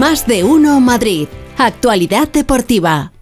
Más de uno Madrid. Actualidad deportiva.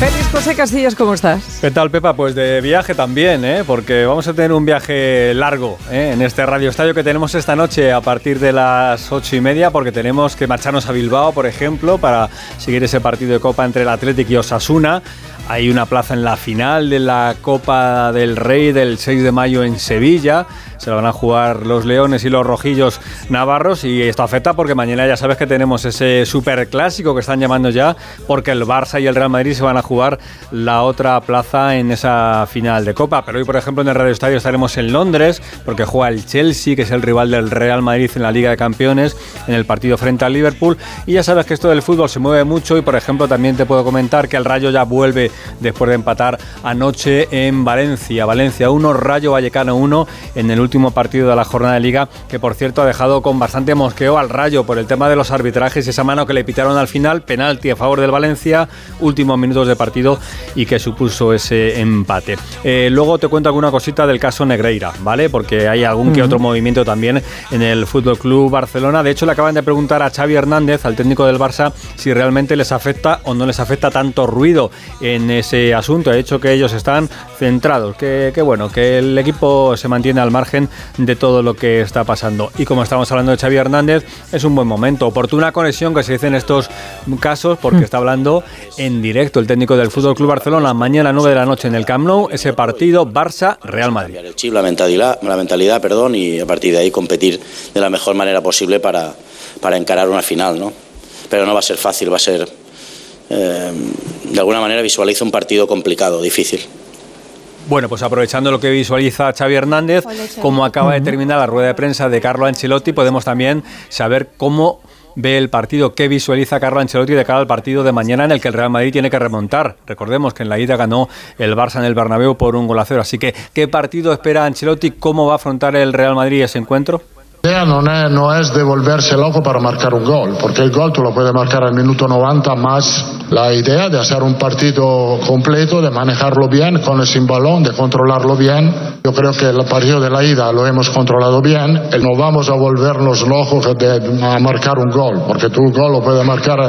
Félix José Castillos, ¿cómo estás? ¿Qué tal, Pepa? Pues de viaje también, ¿eh? porque vamos a tener un viaje largo ¿eh? en este Radio Estadio que tenemos esta noche a partir de las ocho y media, porque tenemos que marcharnos a Bilbao, por ejemplo, para seguir ese partido de Copa entre el Atlético y Osasuna. Hay una plaza en la final de la Copa del Rey del 6 de mayo en Sevilla. Se la van a jugar los Leones y los Rojillos Navarros y esto afecta porque mañana ya sabes que tenemos ese super clásico que están llamando ya porque el Barça y el Real Madrid se van a jugar la otra plaza en esa final de Copa. Pero hoy, por ejemplo, en el Radio Estadio estaremos en Londres porque juega el Chelsea, que es el rival del Real Madrid en la Liga de Campeones, en el partido frente al Liverpool. Y ya sabes que esto del fútbol se mueve mucho y, por ejemplo, también te puedo comentar que el Rayo ya vuelve después de empatar anoche en Valencia. Valencia 1, Rayo Vallecano 1 en el último partido de la jornada de liga, que por cierto ha dejado con bastante mosqueo al Rayo por el tema de los arbitrajes y esa mano que le pitaron al final, penalti a favor del Valencia, últimos minutos de partido y que supuso ese empate. Eh, luego te cuento alguna cosita del caso Negreira, ¿vale? Porque hay algún que otro movimiento también en el Fútbol Club Barcelona. De hecho, le acaban de preguntar a Xavi Hernández, al técnico del Barça, si realmente les afecta o no les afecta tanto ruido en ese asunto. Ha dicho que ellos están centrados, que, bueno, que el equipo se mantiene al margen de todo lo que está pasando. Y como estamos hablando de Xavi Hernández, es un buen momento. Oportuna conexión que se dice en estos casos, porque está hablando en directo el técnico del Fútbol Club Barcelona mañana a 9 de la noche en el Camp Nou, ese partido Barça-Real Madrid. El chip, la mentalidad, la mentalidad, perdón, y a partir de ahí competir de la mejor manera posible para, para encarar una final, ¿no? Pero no va a ser fácil, va a ser eh, de alguna manera visualiza un partido complicado, difícil. Bueno, pues aprovechando lo que visualiza Xavi Hernández, como acaba de terminar la rueda de prensa de Carlo Ancelotti, podemos también saber cómo ve el partido, qué visualiza Carlo Ancelotti de cara al partido de mañana en el que el Real Madrid tiene que remontar. Recordemos que en la ida ganó el Barça en el Bernabéu por un gol a cero. Así que, ¿qué partido espera Ancelotti? ¿Cómo va a afrontar el Real Madrid ese encuentro? Idea non è, no es de volverse loco para marcar un gol, porque el gol tú lo puedes marcar al minuto 90 más la idea de hacer un partido completo, de manejarlo bien con el sin balón, de controlarlo bien. Yo creo que el partido de la ida lo hemos controlado bien. No vamos a volvernos locos a marcar un gol, porque tú un gol lo puedes marcar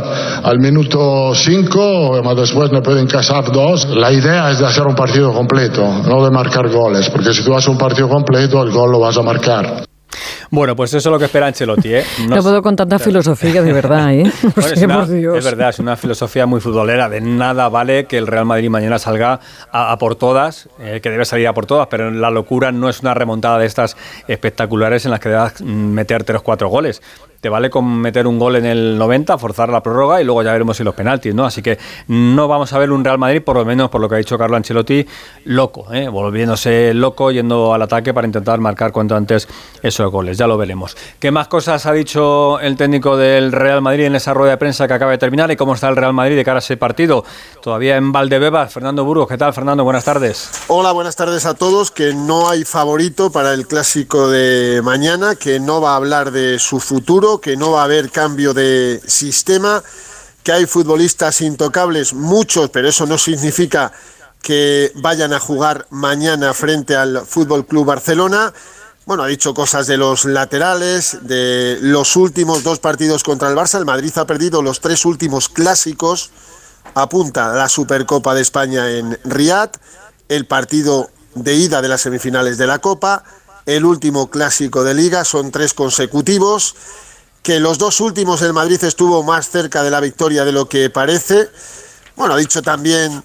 al minuto 5, pero después no pueden casar dos. La idea es de hacer un partido completo, no de marcar goles, porque si tú haces un partido completo, el gol lo vas a marcar. Bueno, pues eso es lo que espera Ancelotti. ¿eh? No, puedo con tanta filosofía, de verdad. ¿eh? es, verdad, es una filosofía muy futbolera. De nada vale que el Real Madrid mañana salga a, por todas, eh, que debe salir a por todas, pero la locura no es una remontada de estas espectaculares en las que debas meter tres o cuatro goles te vale con meter un gol en el 90, forzar la prórroga y luego ya veremos si los penaltis, ¿no? Así que no vamos a ver un Real Madrid, por lo menos por lo que ha dicho Carlo Ancelotti, loco, ¿eh? volviéndose loco, yendo al ataque para intentar marcar cuanto antes esos goles. Ya lo veremos. ¿Qué más cosas ha dicho el técnico del Real Madrid en esa rueda de prensa que acaba de terminar y cómo está el Real Madrid de cara a ese partido? Todavía en Valdebebas, Fernando Burgos. ¿Qué tal, Fernando? Buenas tardes. Hola, buenas tardes a todos. Que no hay favorito para el clásico de mañana, que no va a hablar de su futuro que no va a haber cambio de sistema, que hay futbolistas intocables, muchos, pero eso no significa que vayan a jugar mañana frente al Fútbol Club Barcelona. Bueno, ha dicho cosas de los laterales, de los últimos dos partidos contra el Barça. El Madrid ha perdido los tres últimos clásicos. Apunta la Supercopa de España en Riad, el partido de ida de las semifinales de la Copa, el último clásico de liga, son tres consecutivos que los dos últimos el Madrid estuvo más cerca de la victoria de lo que parece. Bueno, ha dicho también,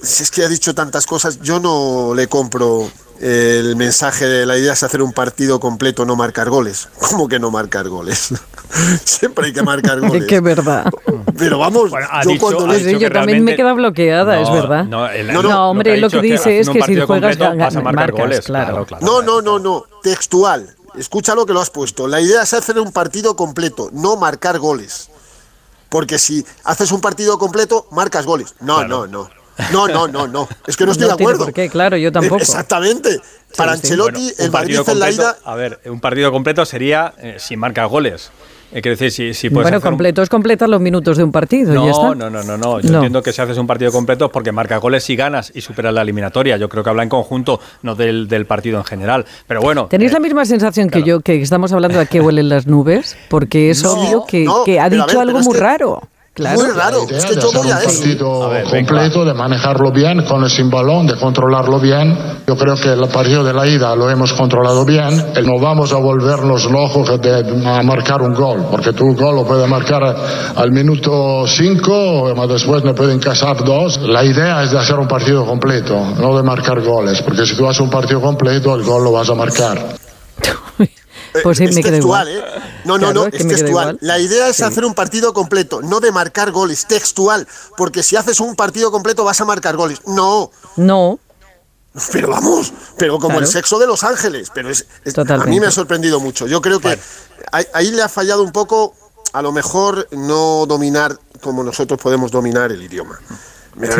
si es que ha dicho tantas cosas, yo no le compro el mensaje de la idea es hacer un partido completo, no marcar goles. ¿Cómo que no marcar goles? Siempre hay que marcar goles. Es que es verdad. Pero vamos, yo cuando yo también me queda bloqueada, es verdad. No, no, hombre, lo que, dice es que, si juegas vas a marcar goles. claro. No, no, no, no, textual. Escucha lo que lo has puesto. La idea es hacer un partido completo, no marcar goles. Porque si haces un partido completo, marcas goles. No, no, no. No, no, no, no. Es que no estoy de acuerdo. ¿Por qué? Claro, yo tampoco. Exactamente. Para Ancelotti, el Madrid en la ida. A ver, un partido completo sería eh, sin marcar goles. Eh, quiero decir, si, Bueno, completo es completar los minutos de un partido. No, ¿ya está? no, no, no, no. Yo entiendo que si haces un partido completo es porque marca goles y ganas y superas la eliminatoria. Yo creo que habla en conjunto, no del, partido en general. Pero bueno. ¿Tenéis la eh, misma sensación que yo, que estamos hablando de que huelen las nubes? Porque es obvio que, que ha dicho algo muy raro. Muy raro. Es que yo voy a un partido completo, de manejarlo bien con el sin balón, de controlarlo bien. Yo creo que el partido de la ida lo hemos controlado bien. No vamos a volvernos locos de a marcar un gol, porque tu gol lo puede marcar al minuto 5, después me pueden casar dos. La idea es de hacer un partido completo, no de marcar goles, porque si tú haces un partido completo, el gol lo vas a marcar. Pues sí, es me textual, ¿eh? No, no, no, es textual. La idea es hacer un partido completo, no de marcar goles, textual. Porque si haces un partido completo vas a marcar goles. No. No. Pero vamos, pero como el sexo de Los Ángeles. Pero es, a mí me ha sorprendido mucho. Yo creo que ahí le ha fallado un poco, a lo mejor, no dominar como nosotros podemos dominar el idioma me da,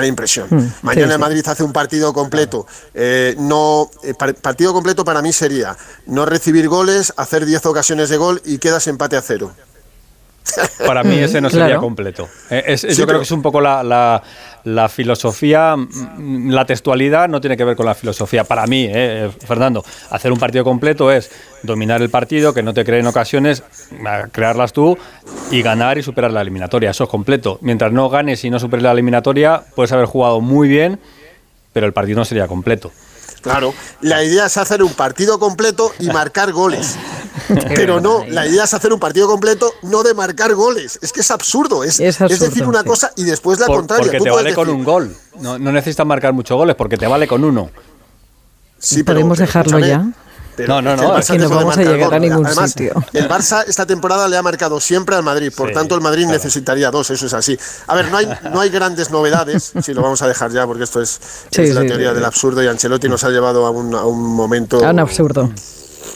la impresión. Mm, Mañana Madrid hace un partido completo. Eh, no, eh, partido completo para mí sería no recibir goles, hacer 10 ocasiones de gol y quedas empate a cero. Para mí ese no sería completo. Eh, yo creo que es un poco la, filosofía, mm, la textualidad no tiene que ver con la filosofía. Para mí, eh, Fernando, hacer un partido completo es dominar el partido, que no te creen ocasiones, crearlas tú y ganar y superar la eliminatoria. Eso es completo. Mientras no ganes y no superes la eliminatoria, puedes haber jugado muy bien, pero el partido no sería completo. Claro, la idea es hacer un partido completo y marcar goles. Pero no, la idea es hacer un partido completo, no de marcar goles. Es que es absurdo. Es, decir una cosa y después la contraria. Porque te vale con un gol. No, necesitas marcar muchos goles porque te vale con uno. Sí, ¿Podemos dejarlo ya? No, no, no. Es que no vamos a llegar a ningún sitio. El Barça esta temporada le ha marcado siempre al Madrid, por tanto el Madrid necesitaría dos, eso es así. A ver, no hay, no hay grandes novedades, si lo vamos a dejar ya, porque esto es, la teoría del absurdo y Ancelotti nos ha llevado a un, a un momento... A un absurdo.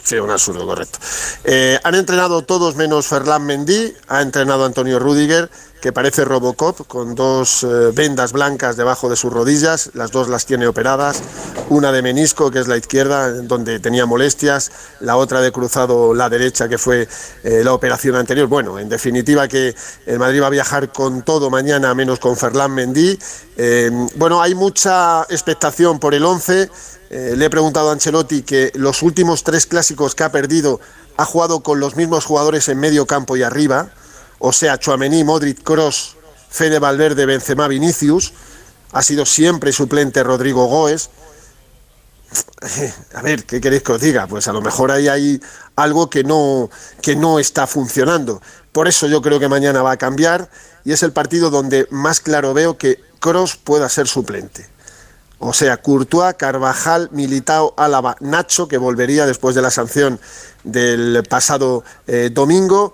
Sí, un absurdo, correcto. Eh, han entrenado todos menos Ferland Mendy, ha entrenado Antonio Rudiger, que parece Robocop, con dos eh, vendas blancas debajo de sus rodillas, las dos las tiene operadas, una de menisco, que es la izquierda, donde tenía molestias, la otra de cruzado, la derecha, que fue eh, la operación anterior. Bueno, en definitiva que el Madrid va a viajar con todo mañana, menos con Ferland Mendy. Eh, bueno, hay mucha expectación por el 11. le he preguntado a Ancelotti que los últimos tres clásicos que ha perdido ha jugado con los mismos jugadores en medio campo y arriba o sea, Chuamení, Modric, Cross, Fede Valverde, Benzema, Vinicius, ha sido siempre suplente Rodrigo Goes. A ver, ¿qué queréis que os diga? Pues a lo mejor ahí hay algo que no, que no está funcionando. Por eso yo creo que mañana va a cambiar y es el partido donde más claro veo que Cross pueda ser suplente. O sea, Courtois, Carvajal, Militao, Álava, Nacho, que volvería después de la sanción del pasado eh, domingo,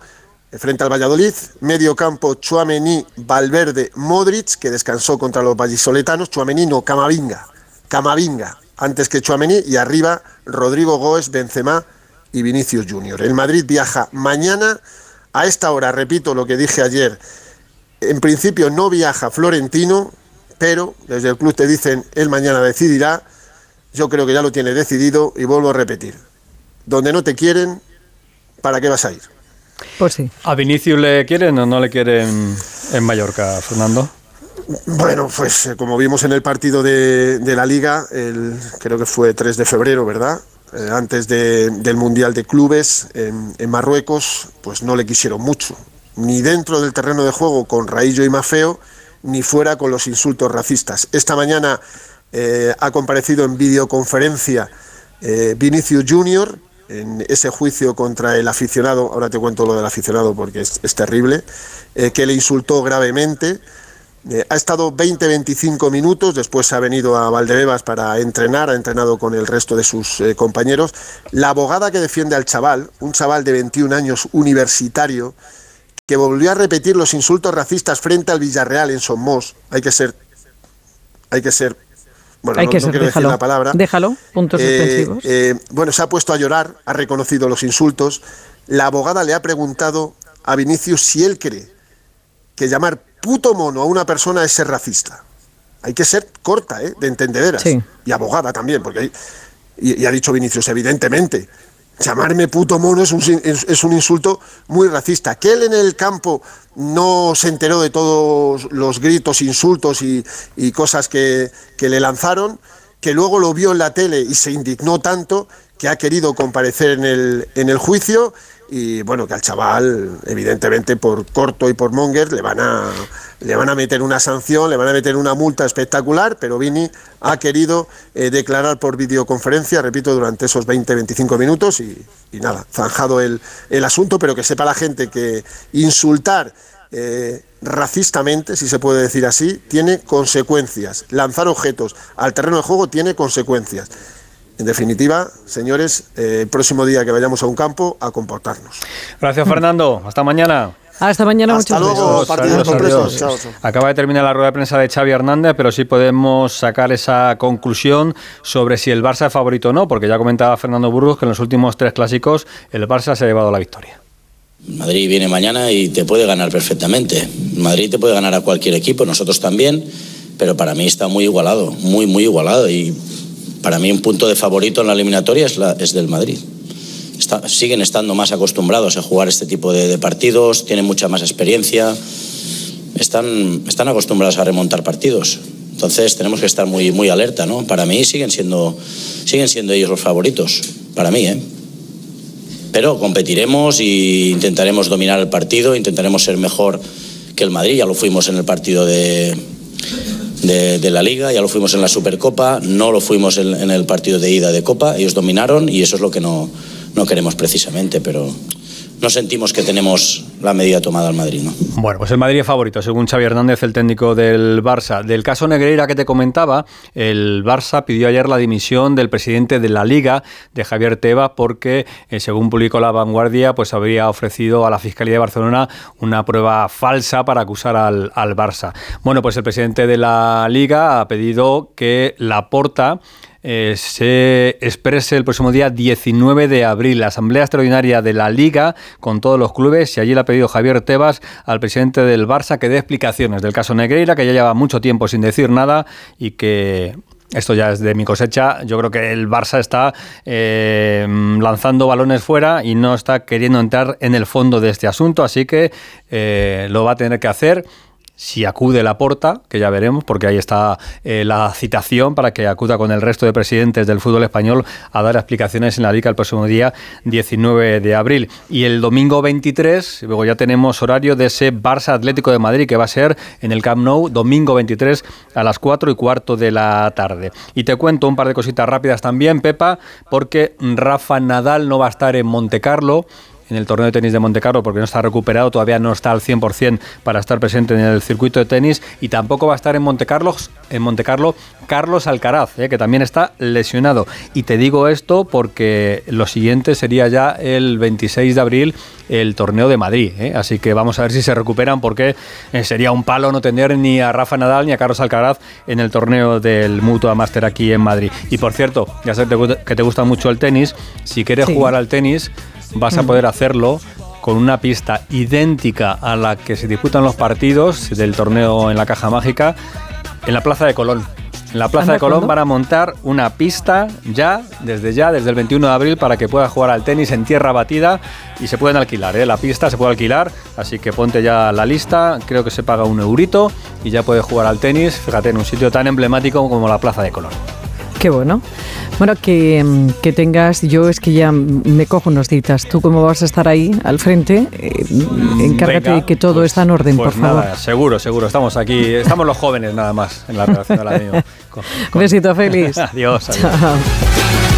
frente al Valladolid, medio campo Chuamení, Valverde, Modric, que descansó contra los vallisoletanos, Chuamení no, Camavinga, Camavinga, antes que Chuamení, y arriba Rodrigo Goes, Benzema y Vinicius Junior. El Madrid viaja mañana a esta hora, repito lo que dije ayer, en principio no viaja Florentino, pero desde el club te dicen, él mañana decidirá, yo creo que ya lo tiene decidido y vuelvo a repetir, donde no te quieren, ¿para qué vas a ir? Pues sí. ¿A Vinicius le quieren o no le quieren en Mallorca, Fernando? Bueno, pues eh, como vimos en el partido de, la liga, el, creo que fue 3 de febrero, ¿verdad? Eh, antes del Mundial de Clubes en, Marruecos, pues no le quisieron mucho, ni dentro del terreno de juego con Raillo y Mafeo, ni fuera con los insultos racistas. Esta mañana eh, ha comparecido en videoconferencia Vinicius Junior, en ese juicio contra el aficionado, ahora te cuento lo del aficionado porque es, terrible, eh, que le insultó gravemente. Eh, ha estado 20-25 minutos, después ha venido a Valdebebas para entrenar, ha entrenado con el resto de sus eh, compañeros. La abogada que defiende al chaval, un chaval de 21 años universitario, que volvió a repetir los insultos racistas frente al Villarreal en Somos, hay que ser, hay que ser bueno, Hay que quiero decir la palabra. Déjalo, puntos eh, suspensivos. Eh, bueno, se ha puesto a llorar, ha reconocido los insultos. La abogada le ha preguntado a Vinicius si él cree que llamar puto mono a una persona es ser racista. Hay que ser corta, ¿eh? de entendederas. Y abogada también, porque y, ha dicho Vinicius, evidentemente. Llamarme puto mono es un, es un insulto muy racista. Que él en el campo no se enteró de todos los gritos, insultos y, cosas que, que le lanzaron, que luego lo vio en la tele y se indignó tanto que ha querido comparecer en el, en el juicio y bueno, que al chaval, evidentemente por corto y por Monger, le van a, le van a meter una sanción, le van a meter una multa espectacular, pero Vini ha querido eh, declarar por videoconferencia, repito, durante esos 20-25 minutos y, nada, zanjado el, el, asunto, pero que sepa la gente que insultar eh, racistamente, si se puede decir así, tiene consecuencias. Lanzar objetos al terreno de juego tiene consecuencias. En definitiva, señores, eh, el próximo día que vayamos a un campo, a comportarnos. Gracias, Fernando. Hasta mañana. Hasta mañana, Hasta luego, Acaba de terminar la rueda de prensa de Xavi Hernández, pero sí podemos sacar esa conclusión sobre si el Barça es favorito o no, porque ya comentaba Fernando Burgos que en los últimos tres clásicos el Barça se ha llevado la victoria. Madrid viene mañana y te puede ganar perfectamente. Madrid te puede ganar a cualquier equipo, nosotros también, pero para mí está muy igualado, muy, muy igualado. Y para mí un punto de favorito en la eliminatoria es, la, es del Madrid. siguen estando más acostumbrados a jugar este tipo de, partidos, tienen mucha más experiencia, están, están acostumbrados a remontar partidos. Entonces tenemos que estar muy, muy alerta, ¿no? Para mí siguen siendo, siguen siendo ellos los favoritos, para mí, ¿eh? Pero competiremos e intentaremos dominar el partido, intentaremos ser mejor que el Madrid, ya lo fuimos en el partido de, de, la Liga, ya lo fuimos en la Supercopa, no lo fuimos en, en, el partido de ida de Copa, ellos dominaron y eso es lo que no, no queremos precisamente, pero no sentimos que tenemos la medida tomada al Madrid. ¿no? Bueno, pues el Madrid es favorito, según Xavi Hernández, el técnico del Barça. Del caso Negreira que te comentaba, el Barça pidió ayer la dimisión del presidente de la Liga, de Javier Tebas, porque, eh, según publicó La Vanguardia, pues habría ofrecido a la Fiscalía de Barcelona una prueba falsa para acusar al, al Barça. Bueno, pues el presidente de la Liga ha pedido que la porta eh, se exprese el próximo día 19 de abril, la Asamblea Extraordinaria de la Liga con todos los clubes y allí le ha pedido Javier Tebas al presidente del Barça que dé explicaciones del caso Negreira, que ya lleva mucho tiempo sin decir nada y que esto ya es de mi cosecha. Yo creo que el Barça está eh, lanzando balones fuera y no está queriendo entrar en el fondo de este asunto, así que eh, lo va a tener que hacer si acude la porta, que ya veremos, porque ahí está eh, la citación para que acuda con el resto de presidentes del fútbol español a dar explicaciones en la Liga el próximo día 19 de abril. Y el domingo 23, luego ya tenemos horario de ese Barça Atlético de Madrid, que va a ser en el Camp Nou, domingo 23 a las 4 y cuarto de la tarde. Y te cuento un par de cositas rápidas también, Pepa, porque Rafa Nadal no va a estar en Monte Carlo en el torneo de tenis de Montecarlo porque no está recuperado, todavía no está al 100% para estar presente en el circuito de tenis y tampoco va a estar en Montecarlo, en Montecarlo Carlos Alcaraz, eh, que también está lesionado. Y te digo esto porque lo siguiente sería ya el 26 de abril el torneo de Madrid, eh. así que vamos a ver si se recuperan porque eh, sería un palo no tener ni a Rafa Nadal ni a Carlos Alcaraz en el torneo del Mutua Master aquí en Madrid. Y por cierto, ya sé que te gusta mucho el tenis, si quieres jugar al tenis, vas a poder hacerlo con una pista idéntica a la que se disputan los partidos del torneo en la Caja Mágica en la Plaza de Colón. En la Plaza de Colón van a montar una pista ya, desde ya, desde el 21 de abril, para que puedas jugar al tenis en tierra batida y se pueden alquilar. ¿eh? La pista se puede alquilar, así que ponte ya la lista. Creo que se paga un eurito y ya puedes jugar al tenis, fíjate, en un sitio tan emblemático como la Plaza de Colón. Qué bueno. Bueno, que, que, tengas, yo es que ya me cojo unos citas. Tú cómo vas a estar ahí al frente, eh, encárgate de que todo pues, está en orden, pues por favor. seguro, seguro. Estamos aquí, estamos los jóvenes nada más en la relación de la Besito feliz. adiós. adiós.